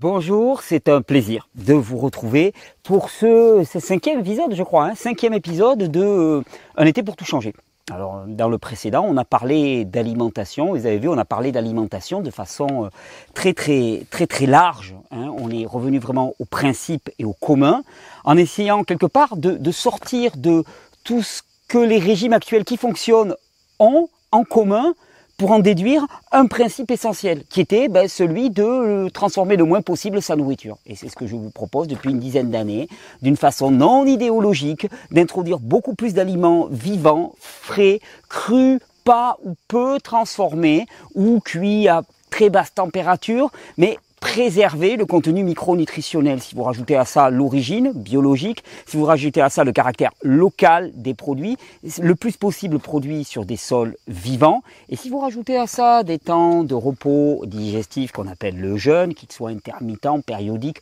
Bonjour, c'est un plaisir de vous retrouver pour ce, cinquième épisode, je crois, hein, cinquième épisode de euh, Un été pour tout changer. Alors, dans le précédent, on a parlé d'alimentation. Vous avez vu, on a parlé d'alimentation de façon euh, très, très, très, très large. Hein. On est revenu vraiment au principe et au commun, en essayant quelque part de, de sortir de tout ce que les régimes actuels qui fonctionnent ont en commun pour en déduire un principe essentiel, qui était ben, celui de euh, transformer le moins possible sa nourriture. Et c'est ce que je vous propose depuis une dizaine d'années, d'une façon non idéologique, d'introduire beaucoup plus d'aliments vivants, frais, crus, pas ou peu transformés, ou cuits à très basse température, mais préserver le contenu micronutritionnel. Si vous rajoutez à ça l'origine biologique, si vous rajoutez à ça le caractère local des produits, le plus possible produit sur des sols vivants. Et si vous rajoutez à ça des temps de repos digestif qu'on appelle le jeûne, qu'il soit intermittent, périodique,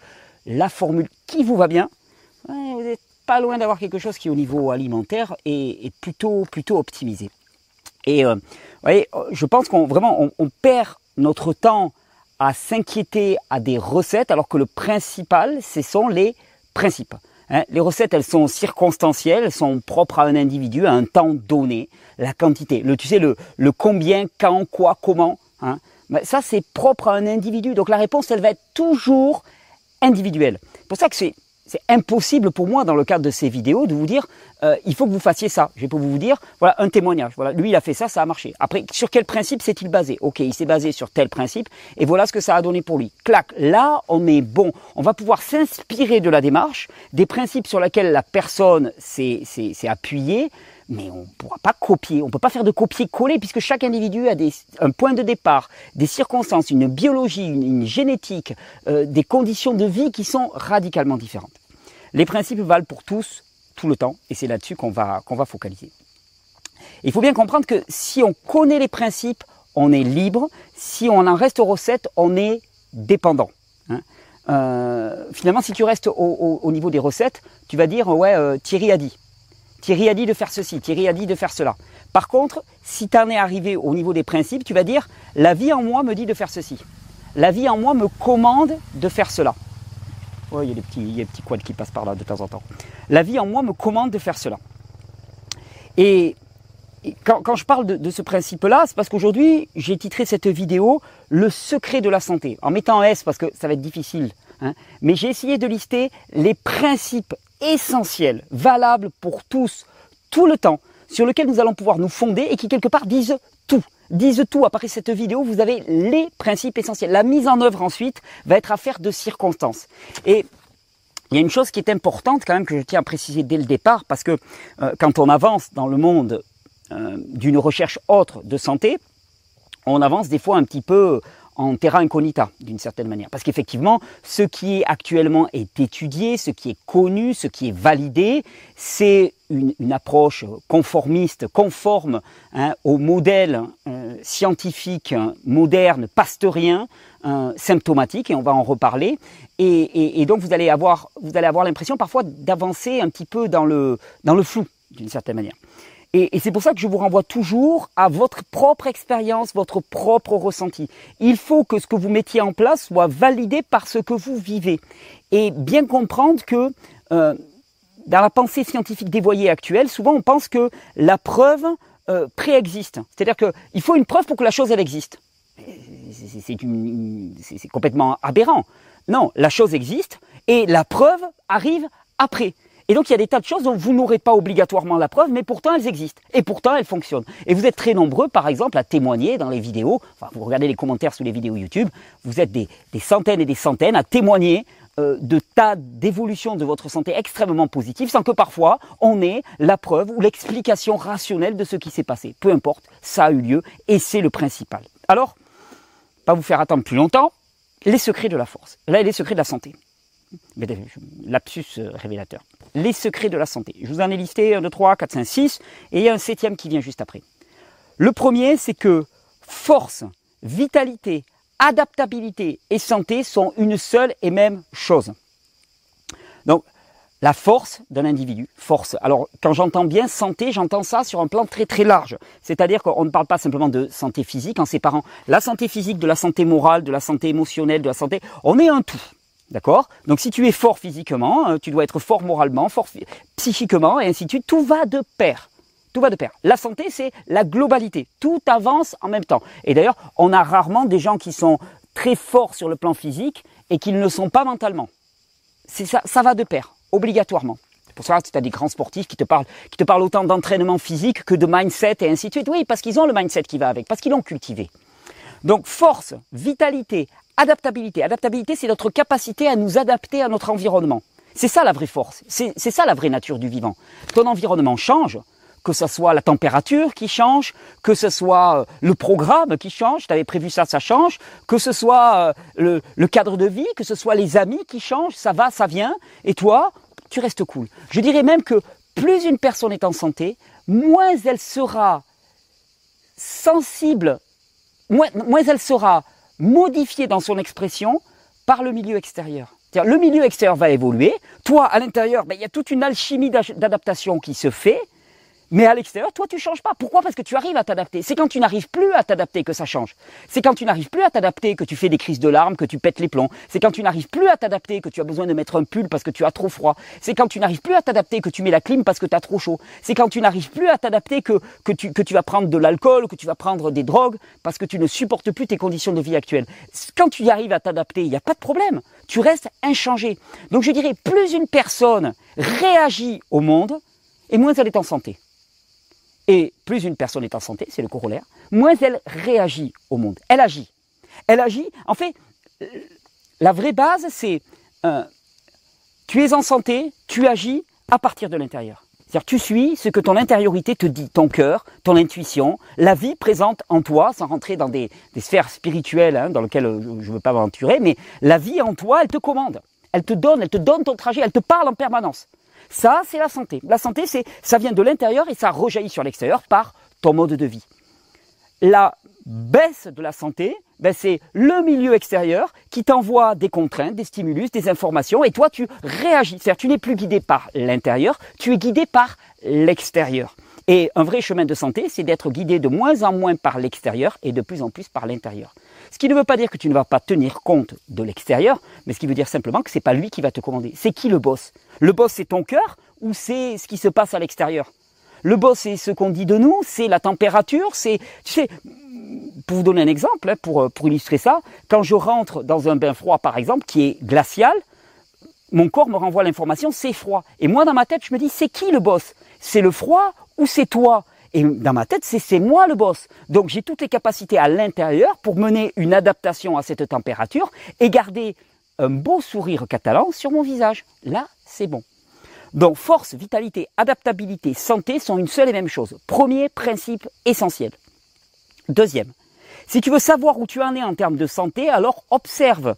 la formule qui vous va bien, vous n'êtes pas loin d'avoir quelque chose qui au niveau alimentaire est, plutôt, plutôt optimisé. Et euh, vous voyez, je pense qu'on vraiment on perd notre temps à s'inquiéter à des recettes alors que le principal, ce sont les principes. Hein. les recettes, elles sont circonstancielles, elles sont propres à un individu, à un temps donné, la quantité, le, tu sais, le, le combien, quand, quoi, comment. Hein. ça, c'est propre à un individu. Donc la réponse, elle va être toujours individuelle. C'est pour ça que c'est c'est impossible pour moi, dans le cadre de ces vidéos, de vous dire euh, il faut que vous fassiez ça. Je vais pas vous dire voilà un témoignage. Voilà, lui il a fait ça, ça a marché. Après, sur quel principe s'est-il basé? Ok, il s'est basé sur tel principe, et voilà ce que ça a donné pour lui. Clac, là on est bon. On va pouvoir s'inspirer de la démarche, des principes sur lesquels la personne s'est appuyée, mais on ne pourra pas copier, on ne peut pas faire de copier-coller puisque chaque individu a des, un point de départ, des circonstances, une biologie, une, génétique, euh, des conditions de vie qui sont radicalement différentes. Les principes valent pour tous, tout le temps, et c'est là-dessus qu'on va, qu'on va focaliser. Il faut bien comprendre que si on connaît les principes, on est libre. Si on en reste aux recettes, on est dépendant. Hein. Euh, finalement, si tu restes au, niveau des recettes, tu vas dire ouais, euh, Thierry a dit. Thierry a dit de faire ceci, Thierry a dit de faire cela. Par contre, si tu en es arrivé au niveau des principes, tu vas dire la vie en moi me dit de faire ceci. La vie en moi me commande de faire cela il y a des petits, il y a des petits quads qui passent par là de temps en temps. La vie en moi me commande de faire cela. Et, quand, je parle de, ce principe-là, c'est parce qu'aujourd'hui, j'ai titré cette vidéo Le secret de la santé, en mettant S parce que ça va être difficile. Hein. mais j'ai essayé de lister les principes essentiels, valables pour tous, tout le temps, sur lesquels nous allons pouvoir nous fonder et qui quelque part disent tout disent tout. Après cette vidéo, vous avez les principes essentiels. La mise en œuvre ensuite va être affaire de circonstances. Et il y a une chose qui est importante quand même que je tiens à préciser dès le départ, parce que euh, quand on avance dans le monde euh, d'une recherche autre de santé, on avance des fois un petit peu en terra incognita d'une certaine manière. Parce qu'effectivement, ce qui est actuellement est étudié, ce qui est connu, ce qui est validé, c'est une, approche conformiste, conforme hein, au modèle euh, scientifique moderne, pasteurien, euh, symptomatique, et on va en reparler. Et, donc vous allez avoir, vous allez avoir l'impression parfois d'avancer un petit peu dans le, dans le flou, d'une certaine manière. Et, c'est pour ça que je vous renvoie toujours à votre propre expérience, votre propre ressenti. Il faut que ce que vous mettiez en place soit validé par ce que vous vivez. Et bien comprendre que euh, dans la pensée scientifique dévoyée actuelle, souvent on pense que la preuve euh, préexiste. C'est-à-dire qu'il faut une preuve pour que la chose elle existe. C'est complètement aberrant. Non, la chose existe et la preuve arrive après. Et donc il y a des tas de choses dont vous n'aurez pas obligatoirement la preuve, mais pourtant elles existent. Et pourtant elles fonctionnent. Et vous êtes très nombreux, par exemple, à témoigner dans les vidéos, enfin vous regardez les commentaires sous les vidéos YouTube, vous êtes des, centaines et des centaines à témoigner euh, de tas d'évolutions de votre santé extrêmement positives, sans que parfois on ait la preuve ou l'explication rationnelle de ce qui s'est passé. Peu importe, ça a eu lieu et c'est le principal. Alors, pas vous faire attendre plus longtemps, les secrets de la force. Là, les secrets de la santé. Lapsus euh, révélateur les secrets de la santé. Je vous en ai listé 1, 2, 3, 4, 5, 6, et il y a un septième qui vient juste après. Le premier, c'est que force, vitalité, adaptabilité et santé sont une seule et même chose. Donc, la force d'un individu. Force. Alors, quand j'entends bien santé, j'entends ça sur un plan très très large. C'est-à-dire qu'on ne parle pas simplement de santé physique en séparant la santé physique de la santé morale, de la santé émotionnelle, de la santé. On est un tout. D'accord? Donc si tu es fort physiquement, euh, tu dois être fort moralement, fort psychiquement, et ainsi de suite. Tout va de pair. Tout va de pair. La santé, c'est la globalité. Tout avance en même temps. Et d'ailleurs, on a rarement des gens qui sont très forts sur le plan physique et qui ne le sont pas mentalement. Ça, va de pair obligatoirement. Pour ça que tu as des grands sportifs qui te parlent, qui te parlent autant d'entraînement physique que de mindset et ainsi de suite. Oui, parce qu'ils ont le mindset qui va avec, parce qu'ils l'ont cultivé. Donc force, vitalité, adaptabilité. Adaptabilité, c'est notre capacité à nous adapter à notre environnement. C'est ça la vraie force. C'est ça la vraie nature du vivant. Ton environnement change, que ce soit la température qui change, que ce soit euh, le programme qui change, tu avais prévu ça, ça change, que ce soit euh, le, cadre de vie, que ce soit les amis qui changent, ça va, ça vient, et toi, tu restes cool. Je dirais même que plus une personne est en santé, moins elle sera sensible, moins, elle sera modifiée dans son expression par le milieu extérieur. Le milieu extérieur va évoluer. Toi, à l'intérieur, ben, il y a toute une alchimie d'adaptation qui se fait. Mais à l'extérieur, toi, tu changes pas. Pourquoi? Parce que tu arrives à t'adapter. C'est quand tu n'arrives plus à t'adapter que ça change. C'est quand tu n'arrives plus à t'adapter que tu fais des crises de larmes, que tu pètes les plombs. C'est quand tu n'arrives plus à t'adapter que tu as besoin de mettre un pull parce que tu as trop froid. C'est quand tu n'arrives plus à t'adapter que tu mets la clim parce que tu as trop chaud. C'est quand tu n'arrives plus à t'adapter que, que, tu, que tu vas prendre de l'alcool, que tu vas prendre des drogues parce que tu ne supportes plus tes conditions de vie actuelles. Quand tu y arrives à t'adapter, il n'y a pas de problème. Tu restes inchangé. Donc je dirais, plus une personne réagit au monde, et moins elle est en santé. Et plus une personne est en santé, c'est le corollaire, moins elle réagit au monde. Elle agit. Elle agit. En fait, la vraie base, c'est euh, tu es en santé, tu agis à partir de l'intérieur. C'est-à-dire tu suis ce que ton intériorité te dit, ton cœur, ton intuition, la vie présente en toi, sans rentrer dans des, sphères spirituelles hein, dans lesquelles je ne veux pas m'aventurer, mais la vie en toi, elle te commande. Elle te donne, elle te donne ton trajet, elle te parle en permanence. Ça, c'est la santé. La santé, c'est ça vient de l'intérieur et ça rejaillit sur l'extérieur par ton mode de vie. La baisse de la santé, ben c'est le milieu extérieur qui t'envoie des contraintes, des stimulus, des informations, et toi tu réagis. C'est-à-dire tu n'es plus guidé par l'intérieur, tu es guidé par l'extérieur. Et un vrai chemin de santé, c'est d'être guidé de moins en moins par l'extérieur et de plus en plus par l'intérieur. Ce qui ne veut pas dire que tu ne vas pas tenir compte de l'extérieur, mais ce qui veut dire simplement que c'est pas lui qui va te commander. C'est qui le boss? Le boss c'est ton cœur ou c'est ce qui se passe à l'extérieur? Le boss c'est ce qu'on dit de nous, c'est la température, c'est tu sais pour vous donner un exemple, hein, pour, pour illustrer ça, quand je rentre dans un bain froid par exemple qui est glacial, mon corps me renvoie l'information c'est froid. Et moi dans ma tête je me dis c'est qui le boss? C'est le froid ou c'est toi? Et dans ma tête, c'est moi le boss. Donc j'ai toutes les capacités à l'intérieur pour mener une adaptation à cette température et garder un beau sourire catalan sur mon visage. Là, c'est bon. Donc force, vitalité, adaptabilité, santé sont une seule et même chose. Premier principe essentiel. Deuxième, si tu veux savoir où tu en es en termes de santé, alors observe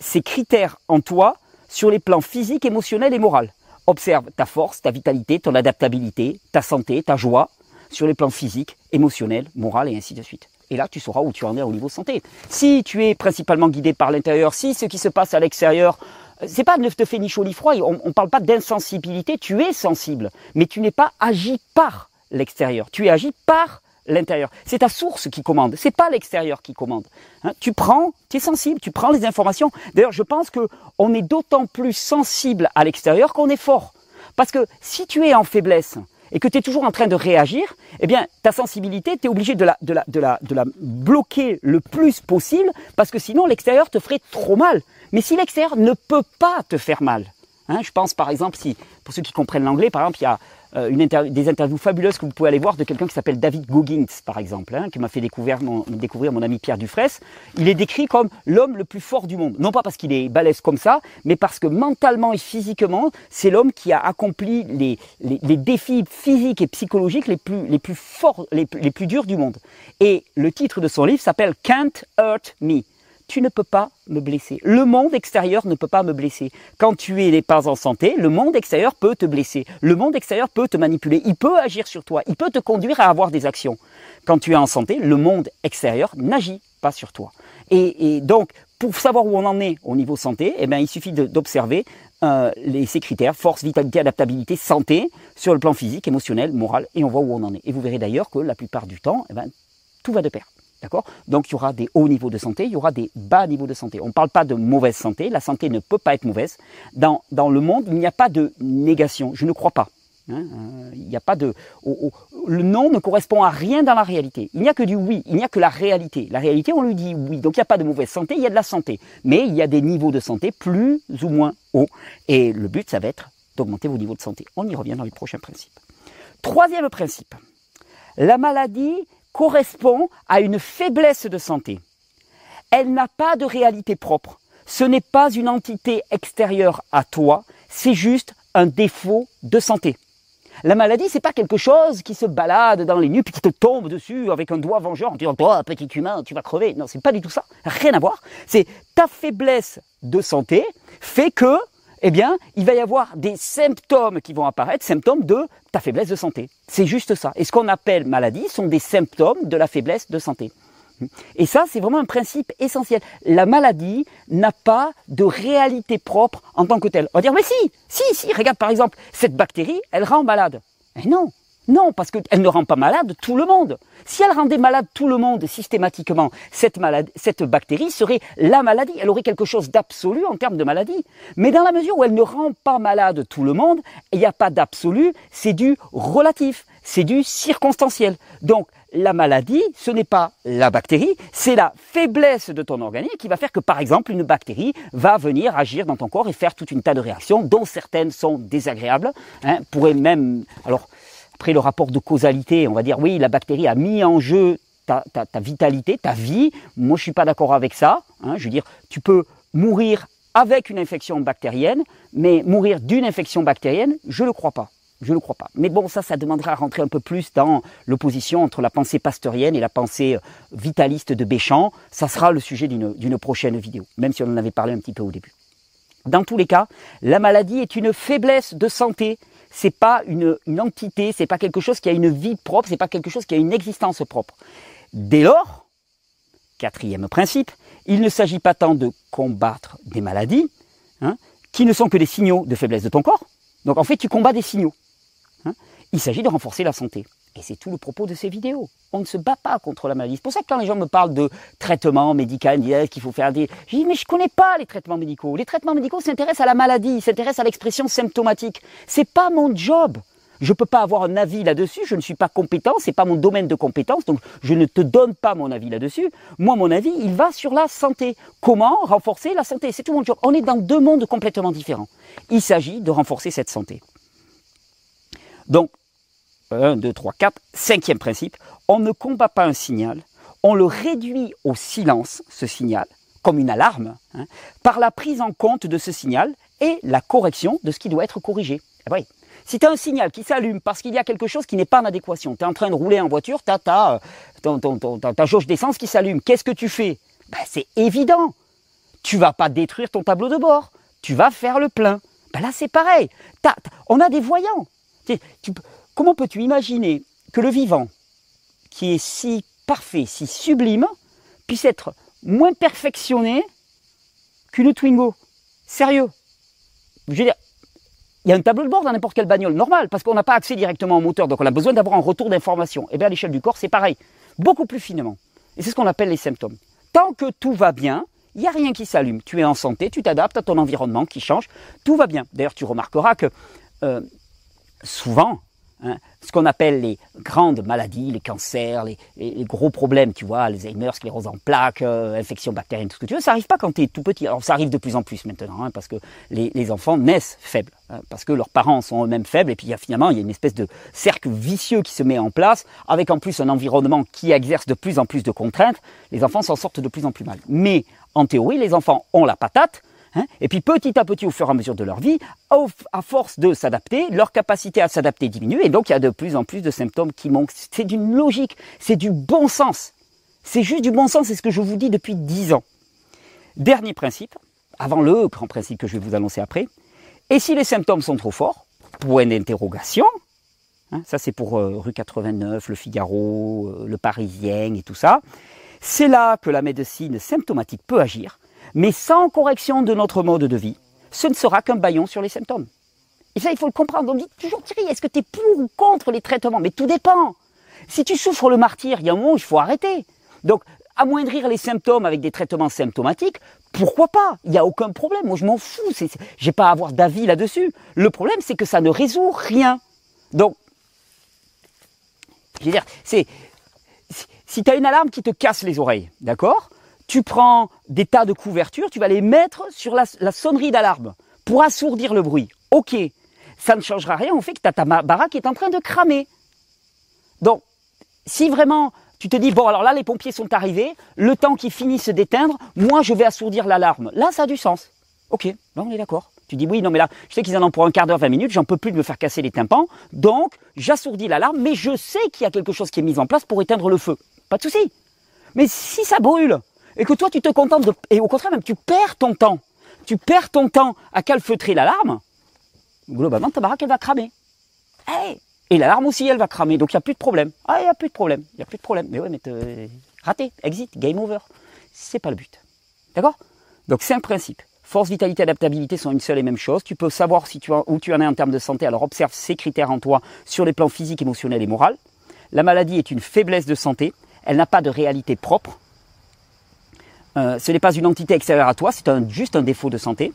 ces critères en toi sur les plans physiques, émotionnels et moral. Observe ta force, ta vitalité, ton adaptabilité, ta santé, ta joie, sur les plans physiques, émotionnels, moral et ainsi de suite. Et là, tu sauras où tu en es au niveau santé. Si tu es principalement guidé par l'intérieur, si ce qui se passe à l'extérieur, euh, c'est pas ne te fait ni chaud ni froid, on ne parle pas d'insensibilité, tu es sensible, mais tu n'es pas agi par l'extérieur, tu es agi par l'intérieur. C'est ta source qui commande, c'est pas l'extérieur qui commande. Hein. tu prends, tu es sensible, tu prends les informations. D'ailleurs, je pense que on est d'autant plus sensible à l'extérieur qu'on est fort. Parce que si tu es en faiblesse, et que tu toujours en train de réagir, eh bien, ta sensibilité, tu es obligé de la, de, la, de, la, de la bloquer le plus possible, parce que sinon l'extérieur te ferait trop mal. Mais si l'extérieur ne peut pas te faire mal, hein, je pense par exemple, si, pour ceux qui comprennent l'anglais, par exemple, il y a euh, des interviews fabuleuses que vous pouvez aller voir de quelqu'un qui s'appelle David Goggins, par exemple, hein, qui m'a fait découvrir mon, ami Pierre Dufresne. Il est décrit comme l'homme le plus fort du monde. Non pas parce qu'il est balèze comme ça, mais parce que mentalement et physiquement, c'est l'homme qui a accompli les, défis physiques et psychologiques les plus, les plus forts, les plus durs du monde. Et le titre de son livre s'appelle Can't Hurt Me tu ne peux pas me blesser. Le monde extérieur ne peut pas me blesser. Quand tu es pas en santé, le monde extérieur peut te blesser. Le monde extérieur peut te manipuler. Il peut agir sur toi. Il peut te conduire à avoir des actions. Quand tu es en santé, le monde extérieur n'agit pas sur toi. Et, donc, pour savoir où on en est au niveau santé, eh bien, il suffit d'observer euh, ces critères, force, vitalité, adaptabilité, santé, sur le plan physique, émotionnel, moral, et on voit où on en est. Et vous verrez d'ailleurs que la plupart du temps, eh ben, tout va de pair. D'accord? Donc il y aura des hauts niveaux de santé, il y aura des bas niveaux de santé. On ne parle pas de mauvaise santé, la santé ne peut pas être mauvaise. Dans, dans le monde, il n'y a pas de négation, je ne crois pas. Hein, euh, il n'y a pas de, le non ne correspond à rien dans la réalité. Il n'y a que du oui, il n'y a que la réalité. La réalité, on lui dit oui. Donc il n'y a pas de mauvaise santé, il y a de la santé. Mais il y a des niveaux de santé plus ou moins hauts. Et le but, ça va être d'augmenter vos niveaux de santé. On y revient dans les prochains principes. Troisième principe. La maladie correspond à une faiblesse de santé. Elle n'a pas de réalité propre. Ce n'est pas une entité extérieure à toi, c'est juste un défaut de santé. La maladie, c'est pas quelque chose qui se balade dans les nues puis qui te tombe dessus avec un doigt vengeur en disant toi petit humain tu vas crever. Non, c'est pas du tout ça. Rien à voir. C'est ta faiblesse de santé fait que eh bien, il va y avoir des symptômes qui vont apparaître, symptômes de ta faiblesse de santé. C'est juste ça. Et ce qu'on appelle maladie sont des symptômes de la faiblesse de santé. Et ça, c'est vraiment un principe essentiel. La maladie n'a pas de réalité propre en tant que telle. On va dire, mais si, si, si, regarde par exemple, cette bactérie, elle rend malade. Mais non, non, parce qu'elle ne rend pas malade tout le monde. Si elle rendait malade tout le monde systématiquement, cette, maladie, cette bactérie serait la maladie. Elle aurait quelque chose d'absolu en termes de maladie. Mais dans la mesure où elle ne rend pas malade tout le monde, il n'y a pas d'absolu, c'est du relatif, c'est du circonstanciel. Donc, la maladie, ce n'est pas la bactérie, c'est la faiblesse de ton organisme qui va faire que, par exemple, une bactérie va venir agir dans ton corps et faire toute une tas de réactions, dont certaines sont désagréables, hein, pourrait même, alors, après le rapport de causalité, on va dire oui, la bactérie a mis en jeu ta, vitalité, ta vie. Moi, je suis pas d'accord avec ça. Hein. je veux dire, tu peux mourir avec une infection bactérienne, mais mourir d'une infection bactérienne, je ne le crois pas. Je ne crois pas. Mais bon, ça, ça demandera à rentrer un peu plus dans l'opposition entre la pensée pasteurienne et la pensée euh, vitaliste de Béchamp. Ça sera le sujet d'une prochaine vidéo, même si on en avait parlé un petit peu au début. Dans tous les cas, la maladie est une faiblesse de santé c'est pas une, une entité, c'est pas quelque chose qui a une vie propre, c'est pas quelque chose qui a une existence propre. Dès lors, quatrième principe, il ne s'agit pas tant de combattre des maladies, hein, qui ne sont que des signaux de faiblesse de ton corps. Donc en fait, tu combats des signaux. Hein. Il s'agit de renforcer la santé. Et c'est tout le propos de ces vidéos. On ne se bat pas contre la maladie. C'est pour ça que quand les gens me parlent de traitement médical, qu'il faut faire des... Je dis, mais je ne connais pas les traitements médicaux. Les traitements médicaux s'intéressent à la maladie, s'intéressent à l'expression symptomatique. C'est pas mon job. Je ne peux pas avoir un avis là-dessus, je ne suis pas compétent, c'est pas mon domaine de compétence, donc je ne te donne pas mon avis là-dessus. Moi, mon avis, il va sur la santé. Comment renforcer la santé? C'est tout mon job. On est dans deux mondes complètement différents. Il s'agit de renforcer cette santé. Donc, 1, 2, 3, 4. Cinquième principe, on ne combat pas un signal, on le réduit au silence, ce signal, comme une alarme, hein, par la prise en compte de ce signal et la correction de ce qui doit être corrigé. Eh. Si tu as un signal qui s'allume parce qu'il y a quelque chose qui n'est pas en adéquation, tu es en train de rouler en voiture, tu as ta, ta jauge d'essence qui s'allume, qu'est-ce que tu fais? Ben, C'est évident. Tu vas pas détruire ton tableau de bord, tu vas faire le plein. Ben là c'est pareil. on a des voyants. Comment peux-tu imaginer que le vivant, qui est si parfait, si sublime, puisse être moins perfectionné qu'une Twingo? Sérieux? Je veux dire, il y a un tableau de bord dans n'importe quelle bagnole, normal, parce qu'on n'a pas accès directement au moteur, donc on a besoin d'avoir un retour d'information. Et eh bien à l'échelle du corps, c'est pareil, beaucoup plus finement. Et c'est ce qu'on appelle les symptômes. Tant que tout va bien, il n'y a rien qui s'allume. Tu es en santé, tu t'adaptes à ton environnement qui change, tout va bien. D'ailleurs, tu remarqueras que euh, souvent, Hein, ce qu'on appelle les grandes maladies, les cancers, les, gros problèmes, tu vois, Alzheimer, sclérose en plaques, euh, infection bactérienne, tout ce que tu veux, ça arrive pas quand tu es tout petit. Alors ça arrive de plus en plus maintenant, hein, parce que les, enfants naissent faibles, hein, parce que leurs parents sont eux-mêmes faibles, et puis finalement il y a une espèce de cercle vicieux qui se met en place, avec en plus un environnement qui exerce de plus en plus de contraintes, les enfants s'en sortent de plus en plus mal. Mais en théorie, les enfants ont la patate, Hein et puis petit à petit, au fur et à mesure de leur vie, à force de s'adapter, leur capacité à s'adapter diminue et donc il y a de plus en plus de symptômes qui manquent. C'est d'une logique, c'est du bon sens. C'est juste du bon sens, c'est ce que je vous dis depuis dix ans. Dernier principe, avant le grand principe que je vais vous annoncer après. Et si les symptômes sont trop forts, point d'interrogation, hein, ça c'est pour euh, rue 89, le Figaro, euh, le Parisien et tout ça, c'est là que la médecine symptomatique peut agir Mais sans correction de notre mode de vie, ce ne sera qu'un baillon sur les symptômes. Et ça, il faut le comprendre. On dit toujours, Thierry, est-ce que tu es pour ou contre les traitements? Mais tout dépend. Si tu souffres le martyr, il y a un moment où il faut arrêter. Donc, amoindrir les symptômes avec des traitements symptomatiques, pourquoi pas? Il n'y a aucun problème. Moi, je m'en fous. J'ai pas à avoir d'avis là-dessus. Le problème, c'est que ça ne résout rien. Donc, je veux dire, c'est si tu as une alarme qui te casse les oreilles, d'accord? Tu prends des tas de couvertures, tu vas les mettre sur la, sonnerie d'alarme pour assourdir le bruit. Ok, ça ne changera rien au fait que ta baraque est en train de cramer. Donc, si vraiment tu te dis, bon, alors là, les pompiers sont arrivés, le temps qu'ils finissent d'éteindre, moi, je vais assourdir l'alarme. Là, ça a du sens. Ok, là, on est d'accord. Tu dis, oui, non, mais là, je sais qu'ils en ont pour un quart d'heure, 20 minutes, j'en peux plus de me faire casser les tympans, donc j'assourdis l'alarme, mais je sais qu'il y a quelque chose qui est mis en place pour éteindre le feu. Pas de souci. Mais si ça brûle, et que toi, tu te contentes de... Et au contraire, même, tu perds ton temps. Tu perds ton temps à calfeutrer l'alarme, globalement, ta baraque, elle va cramer. Hey et l'alarme aussi, elle va cramer, donc il n'y a plus de problème. Ah, il n'y a plus de problème, il n'y a plus de problème. Mais ouais, mais raté, exit, game over. C'est pas le but. D'accord? Donc c'est un principe. Force, vitalité, adaptabilité sont une seule et même chose. Tu peux savoir où tu en es en termes de santé, alors observe ces critères en toi sur les plans physiques, émotionnels et moral. La maladie est une faiblesse de santé, elle n'a pas de réalité propre. Euh, ce n'est pas une entité extérieure à toi, c'est juste un défaut de santé.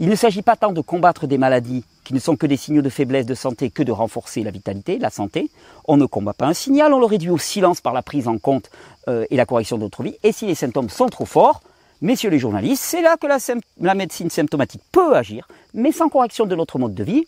Il ne s'agit pas tant de combattre des maladies qui ne sont que des signaux de faiblesse de santé que de renforcer la vitalité, la santé. On ne combat pas un signal, on le réduit au silence par la prise en compte euh, et la correction de notre vie. Et si les symptômes sont trop forts, messieurs les journalistes, c'est là que la, la, médecine symptomatique peut agir, mais sans correction de notre mode de vie,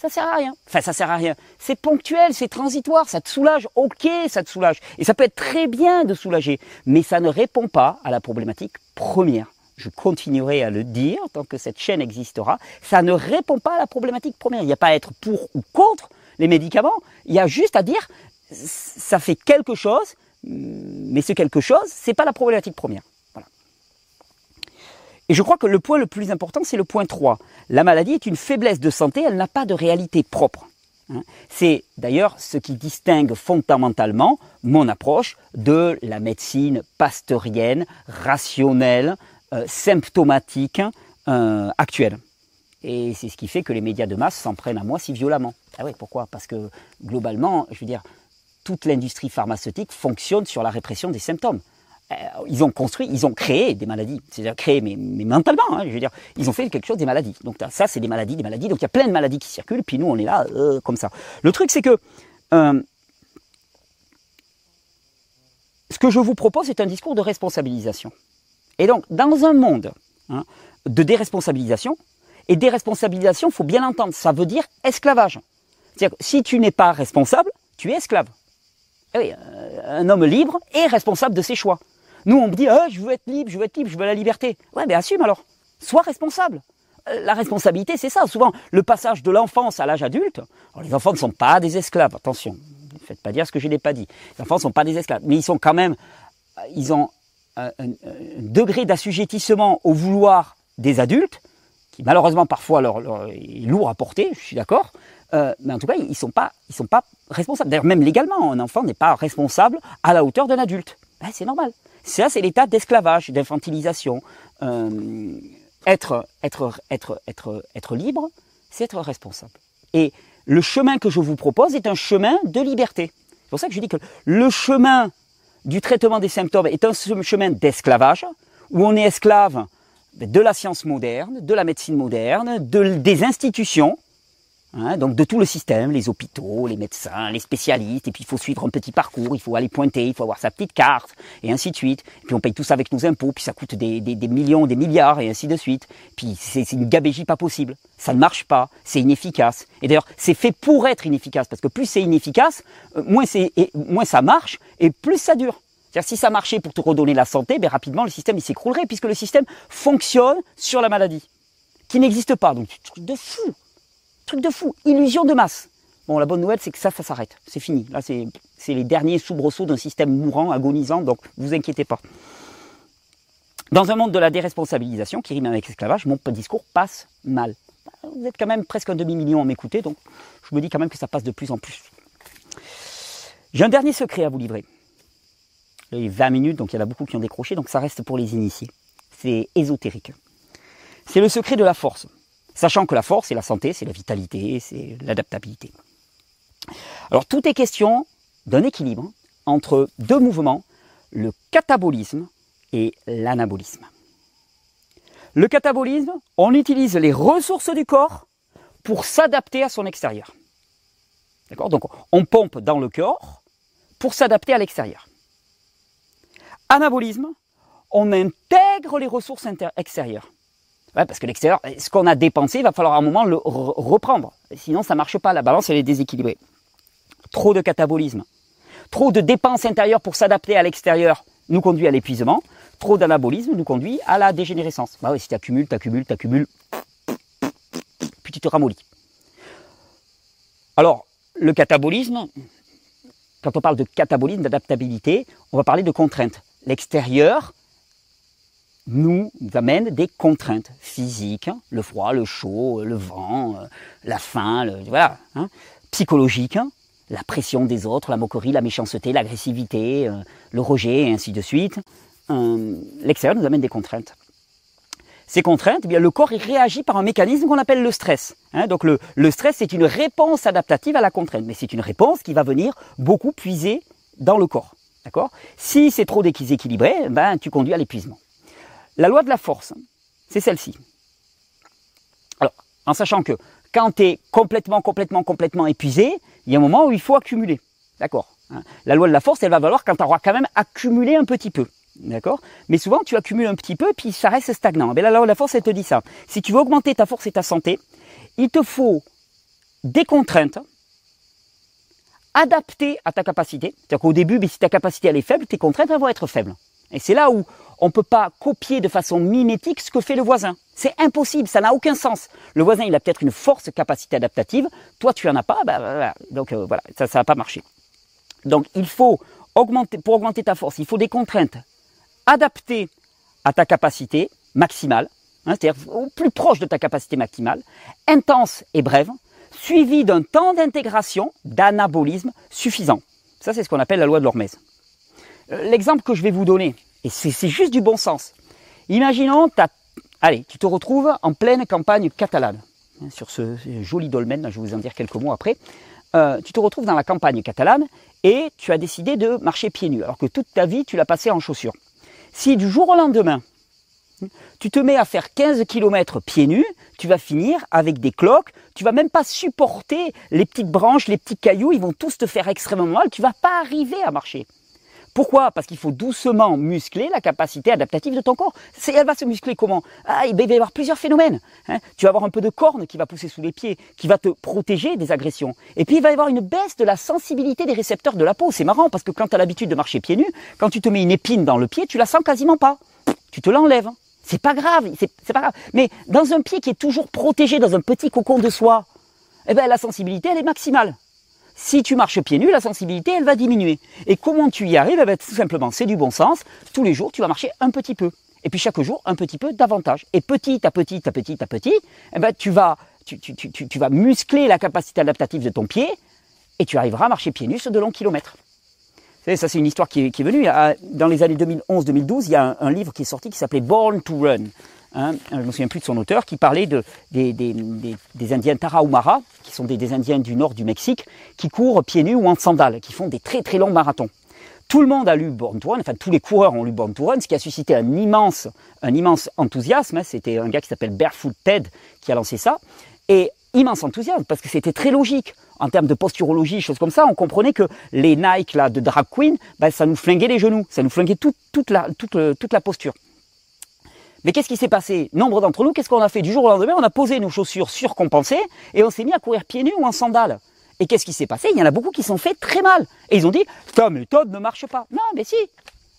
ça sert à rien. Enfin, ça sert à rien. C'est ponctuel, c'est transitoire, ça te soulage, ok, ça te soulage. Et ça peut être très bien de soulager, mais ça ne répond pas à la problématique première je continuerai à le dire tant que cette chaîne existera, ça ne répond pas à la problématique première. Il n'y a pas à être pour ou contre les médicaments, il y a juste à dire ça fait quelque chose, mais ce quelque chose, c'est pas la problématique première. Et je crois que le point le plus important, c'est le point 3. La maladie est une faiblesse de santé, elle n'a pas de réalité propre. Hein. C'est d'ailleurs ce qui distingue fondamentalement mon approche de la médecine pasteurienne, rationnelle, euh, symptomatique euh, actuelle. Et c'est ce qui fait que les médias de masse s'en prennent à moi si violemment. Ah oui, pourquoi? Parce que globalement, je veux dire, toute l'industrie pharmaceutique fonctionne sur la répression des symptômes. Euh, ils ont construit, ils ont créé des maladies, c'est-à-dire créé, mais, mentalement, hein, je veux dire, ils ont fait quelque chose des maladies. Donc ça, c'est des maladies, des maladies. Donc il y a plein de maladies qui circulent, puis nous, on est là comme ça. Le truc, c'est que ce que je vous propose, c'est un discours de responsabilisation. Et donc, dans un monde hein, de déresponsabilisation, et déresponsabilisation, il faut bien l'entendre, ça veut dire esclavage. C'est-à-dire que si tu n'es pas responsable, tu es esclave. Eh euh, un homme libre est responsable de ses choix. Nous, on me dit, oh, je veux être libre, je veux être libre, je veux la liberté. Ouais, mais assume alors. Sois responsable. Euh, la responsabilité, c'est ça. Souvent, le passage de l'enfance à l'âge adulte, les enfants ne sont pas des esclaves, attention. Ne faites pas dire ce que je n'ai pas dit. Les enfants ne sont pas des esclaves, mais ils sont quand même, euh, ils ont un, degré d'assujettissement au vouloir des adultes, qui malheureusement parfois leur, est lourd à porter, je suis d'accord, euh, mais en tout cas, ils ne sont, pas, ils sont pas responsables. D'ailleurs, même légalement, un enfant n'est pas responsable à la hauteur d'un adulte. Ben, c'est normal. Ça, c'est l'état d'esclavage, d'infantilisation. Euh, être, être, être, être, être libre, c'est être responsable. Et le chemin que je vous propose est un chemin de liberté. C'est pour ça que je dis que le chemin du traitement des symptômes est un chemin d'esclavage, où on est esclave de la science moderne, de la médecine moderne, des institutions, hein, donc de tout le système, les hôpitaux, les médecins, les spécialistes, et puis il faut suivre un petit parcours, il faut aller pointer, il faut avoir sa petite carte, et ainsi de suite. Et puis on paye tout ça avec nos impôts, puis ça coûte des, des millions, des milliards, et ainsi de suite. Puis c'est une gabégie pas possible. Ça ne marche pas, c'est inefficace. Et d'ailleurs, c'est fait pour être inefficace, parce que plus c'est inefficace, euh, moins, moins ça marche, et plus ça dure. C'est-à-dire si ça marchait pour te redonner la santé, ben rapidement le système il s'écroulerait puisque le système fonctionne sur la maladie, qui n'existe pas. Donc truc de fou, truc de fou, illusion de masse. Bon, la bonne nouvelle c'est que ça, ça s'arrête, c'est fini. Là c'est les derniers soubresauts d'un système mourant, agonisant, donc vous inquiétez pas. Dans un monde de la déresponsabilisation qui rime avec l'esclavage, mon discours passe mal. Vous êtes quand même presque un demi-million à m'écouter, donc je me dis quand même que ça passe de plus en plus. J'ai un dernier secret à vous livrer. les 20 minutes, donc il y en a beaucoup qui ont décroché, donc ça reste pour les initiés. C'est ésotérique. C'est le secret de la force. Sachant que la force, c'est la santé, c'est la vitalité, c'est l'adaptabilité. Alors tout est question d'un équilibre entre deux mouvements, le catabolisme et l'anabolisme. Le catabolisme, on utilise les ressources du corps pour s'adapter à son extérieur. D'accord? Donc on pompe dans le corps pour s'adapter à l'extérieur. Anabolisme, on intègre les ressources extérieures. Parce que l'extérieur, ce qu'on a dépensé, il va falloir à un moment le reprendre. Sinon, ça ne marche pas. La balance, elle est déséquilibrée. Trop de catabolisme, trop de dépenses intérieures pour s'adapter à l'extérieur nous conduit à l'épuisement. Trop d'anabolisme nous conduit à la dégénérescence. Bah si tu accumules, tu accumules, tu accumules, puis tu te ramollis. Alors, le catabolisme, quand on parle de catabolisme, d'adaptabilité, on va parler de contraintes. L'extérieur nous amène des contraintes physiques, hein, le froid, le chaud, le vent, euh, la faim, le, voilà, hein, psychologiques, hein, la pression des autres, la moquerie, la méchanceté, l'agressivité, euh, le rejet, et ainsi de suite. Euh, l'extérieur nous amène des contraintes. Ces contraintes, eh bien, le corps réagit par un mécanisme qu'on appelle le stress. Donc le, le stress, c'est une réponse adaptative à la contrainte, mais c'est une réponse qui va venir beaucoup puiser dans le corps. D'accord? Si c'est trop déséquilibré, ben, tu conduis à l'épuisement. La loi de la force, c'est celle-ci. Alors, en sachant que quand tu es complètement, complètement, complètement épuisé, il y a un moment où il faut accumuler. D'accord hein. La loi de la force, elle va valoir quand tu auras quand même accumulé un petit peu. D'accord? Mais souvent, tu accumules un petit peu, puis ça reste stagnant. Mais la loi de la force, elle te dit ça. Si tu veux augmenter ta force et ta santé, il te faut des contraintes adaptées à ta capacité. C'est-à-dire qu'au début, si ta capacité elle est faible, tes contraintes vont être faibles. Et c'est là où on ne peut pas copier de façon mimétique ce que fait le voisin. C'est impossible, ça n'a aucun sens. Le voisin, il a peut-être une force capacité adaptative, toi tu en as pas, bah, bah, bah, donc euh, voilà, ça ne va pas marcher. Donc il faut augmenter, pour augmenter ta force, il faut des contraintes adaptées à ta capacité maximale, hein, c'est-à-dire au plus proche de ta capacité maximale, intense et brève, suivies d'un temps d'intégration, d'anabolisme suffisant. Ça, c'est ce qu'on appelle la loi de l'hormèse. Euh, l'exemple que je vais vous donner, et c'est juste du bon sens. Imaginons, allez, tu te retrouves en pleine campagne catalane, hein, sur ce joli dolmen, je vais vous en dire quelques mots après. Euh, tu te retrouves dans la campagne catalane et tu as décidé de marcher pieds nus, alors que toute ta vie, tu l'as passé en chaussures. Si du jour au lendemain, tu te mets à faire 15 km pieds nus, tu vas finir avec des cloques, tu vas même pas supporter les petites branches, les petits cailloux, ils vont tous te faire extrêmement mal, tu vas pas arriver à marcher. Pourquoi? Parce qu'il faut doucement muscler la capacité adaptative de ton corps. Elle va se muscler comment? Ah, Il va y avoir plusieurs phénomènes. Hein. Tu vas avoir un peu de corne qui va pousser sous les pieds, qui va te protéger des agressions. Et puis il va y avoir une baisse de la sensibilité des récepteurs de la peau. C'est marrant parce que quand tu as l'habitude de marcher pieds nus, quand tu te mets une épine dans le pied, tu la sens quasiment pas. Tu te l'enlèves. C'est pas grave, c'est pas grave. Mais dans un pied qui est toujours protégé dans un petit cocon de soie, eh ben la sensibilité elle est maximale. Si tu marches pieds nus, la sensibilité, elle va diminuer. Et comment tu y arrives? Eh ben, Tout simplement, c'est du bon sens. Tous les jours, tu vas marcher un petit peu. Et puis chaque jour, un petit peu davantage. Et petit à petit, à petit, à petit, eh ben, tu, vas, tu, tu, tu, tu vas muscler la capacité adaptative de ton pied et tu arriveras à marcher pieds nus sur de longs kilomètres. Ça c'est une histoire qui est, venue. Dans les années 2011-2012, il y a un, livre qui est sorti qui s'appelait Born to Run. Hein, je ne me souviens plus de son auteur, qui parlait de, des, Indiens Tarahumara, qui sont des, Indiens du nord du Mexique, qui courent pieds nus ou en sandales, qui font des très très longs marathons. Tout le monde a lu Born to Run, enfin tous les coureurs ont lu Born to Run, ce qui a suscité un immense, un immense enthousiasme. Hein. C'était un gars qui s'appelle Barefoot Ted qui a lancé ça. Et immense enthousiasme parce que c'était très logique en termes de posturologie, choses comme ça. On comprenait que les Nike là de drag queen, ben, ça nous flinguait les genoux, ça nous flinguait toute la posture. Mais qu'est-ce qui s'est passé? Nombre d'entre nous, qu'est-ce qu'on a fait? Du jour au lendemain, on a posé nos chaussures surcompensées et on s'est mis à courir pieds nus ou en sandales. Et qu'est-ce qui s'est passé? Il y en a beaucoup qui sont fait très mal. Et ils ont dit, ta méthode ne marche pas. Non, mais si,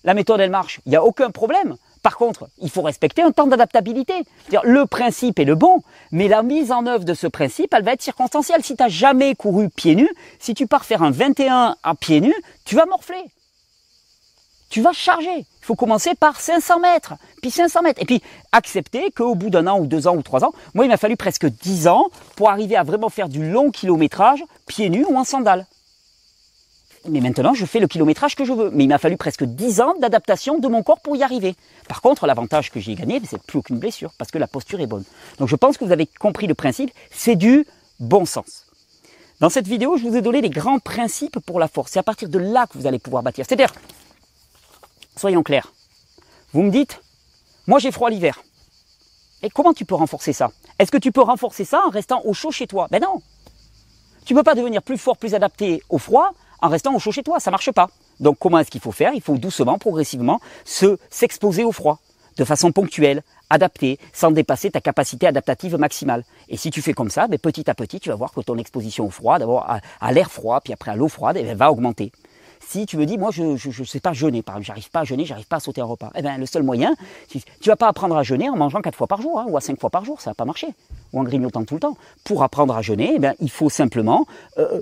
la méthode, elle marche. Il n'y a aucun problème. Par contre, il faut respecter un temps d'adaptabilité. Le principe est le bon, mais la mise en œuvre de ce principe, elle va être circonstancielle. Si tu n'as jamais couru pieds nus, si tu pars faire un 21 à pieds nus, tu vas morfler tu vas charger. Il faut commencer par 500 mètres, puis 500 mètres. Et puis accepter qu'au bout d'un an ou deux ans ou trois ans, moi il m'a fallu presque 10 ans pour arriver à vraiment faire du long kilométrage, pieds nus ou en sandales. mais maintenant je fais le kilométrage que je veux. Mais il m'a fallu presque 10 ans d'adaptation de mon corps pour y arriver. Par contre, l'avantage que j'ai gagné, c'est plus aucune blessure, parce que la posture est bonne. Donc je pense que vous avez compris le principe, c'est du bon sens. Dans cette vidéo, je vous ai donné les grands principes pour la force. C'est à partir de là que vous allez pouvoir bâtir. C'est-à-dire, soyons clairs, vous me dites, moi j'ai froid l'hiver. Et comment tu peux renforcer ça? Est-ce que tu peux renforcer ça en restant au chaud chez toi? Ben non. Tu ne peux pas devenir plus fort, plus adapté au froid en restant au chaud chez toi, ça ne marche pas. Donc comment est-ce qu'il faut faire? Il faut doucement, progressivement, se s'exposer au froid, de façon ponctuelle, adaptée, sans dépasser ta capacité adaptative maximale. Et si tu fais comme ça, ben, petit à petit, tu vas voir que ton exposition au froid, d'abord à, l'air froid, puis après à l'eau froide, eh ben, va augmenter si tu me dis, moi, je ne sais pas jeûner, par exemple, j'arrive pas à jeûner, j'arrive pas à sauter un repas, eh bien, le seul moyen, tu ne vas pas apprendre à jeûner en mangeant quatre fois par jour, hein, ou à cinq fois par jour, ça va pas marcher, ou en grignotant tout le temps. Pour apprendre à jeûner, eh bien, il faut simplement euh,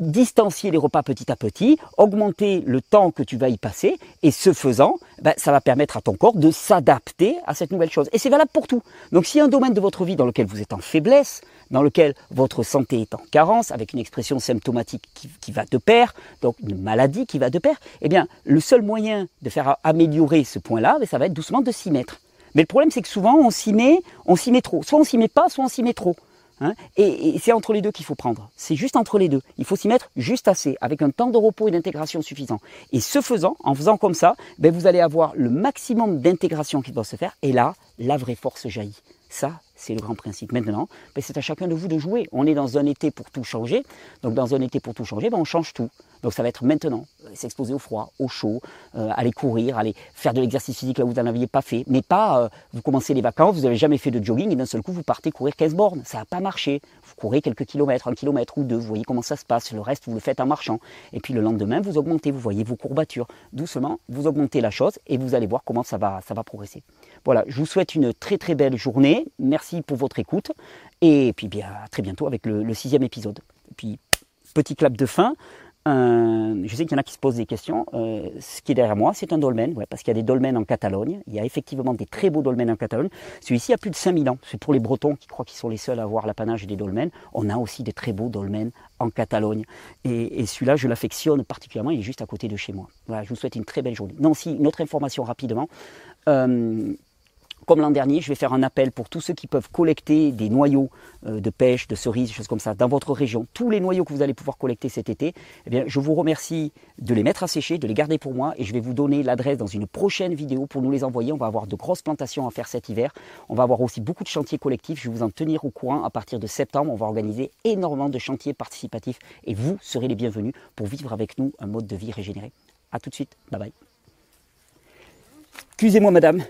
distancier les repas petit à petit, augmenter le temps que tu vas y passer, et ce faisant, ben, ça va permettre à ton corps de s'adapter à cette nouvelle chose. Et c'est valable pour tout. Donc, s'il a un domaine de votre vie dans lequel vous êtes en faiblesse, dans lequel votre santé est en carence, avec une expression symptomatique qui, va de pair, donc une maladie qui va de pair, eh bien, le seul moyen de faire améliorer ce point-là, ben, ça va être doucement de s'y mettre. Mais le problème, c'est que souvent, on s'y met, on s'y met trop. Soit on s'y met pas, soit on s'y met trop. Hein. et, c'est entre les deux qu'il faut prendre. C'est juste entre les deux. Il faut s'y mettre juste assez, avec un temps de repos et d'intégration suffisant. Et ce faisant, en faisant comme ça, ben vous allez avoir le maximum d'intégration qui doit se faire. Et là, la vraie force jaillit. Ça, c'est le grand principe. Maintenant, ben, c'est à chacun de vous de jouer. On est dans un été pour tout changer. Donc dans un été pour tout changer, ben, on change tout. Donc ça va être maintenant, s'exposer au froid, au chaud, euh, aller courir, aller faire de l'exercice physique là où vous n'en aviez pas fait. Mais pas, euh, vous commencez les vacances, vous n'avez jamais fait de jogging et d'un seul coup vous partez courir 15 bornes. Ça n'a pas marché. Vous courez quelques kilomètres, un kilomètre ou deux, vous voyez comment ça se passe. Le reste, vous le faites en marchant. Et puis le lendemain, vous augmentez, vous voyez vos courbatures. Doucement, vous augmentez la chose et vous allez voir comment ça va progresser. Voilà, je vous souhaite une très très belle journée. Merci pour votre écoute. Et puis à très bientôt avec le, sixième épisode. Puis, petit clap de fin. Euh, je sais qu'il y en a qui se posent des questions. Euh, ce qui est derrière moi, c'est un dolmen, parce qu'il y a des dolmens en Catalogne. Il y a effectivement des très beaux dolmens en Catalogne. Celui-ci a plus de 5000 ans. C'est pour les Bretons qui croient qu'ils sont les seuls à avoir l'apanage des dolmens. On a aussi des très beaux dolmens en Catalogne. Et, et celui-là, je l'affectionne particulièrement. Il est juste à côté de chez moi. Voilà, je vous souhaite une très belle journée. Non, si, une autre information rapidement. Euh, comme l'an dernier, je vais faire un appel pour tous ceux qui peuvent collecter des noyaux euh, de pêche, de cerises, des choses comme ça, dans votre région. Tous les noyaux que vous allez pouvoir collecter cet été, eh bien, je vous remercie de les mettre à sécher, de les garder pour moi, et je vais vous donner l'adresse dans une prochaine vidéo pour nous les envoyer. On va avoir de grosses plantations à faire cet hiver. On va avoir aussi beaucoup de chantiers collectifs. Je vais vous en tenir au courant à partir de septembre. On va organiser énormément de chantiers participatifs, et vous serez les bienvenus pour vivre avec nous un mode de vie régénéré. A tout de suite. Bye bye. Excusez-moi, madame.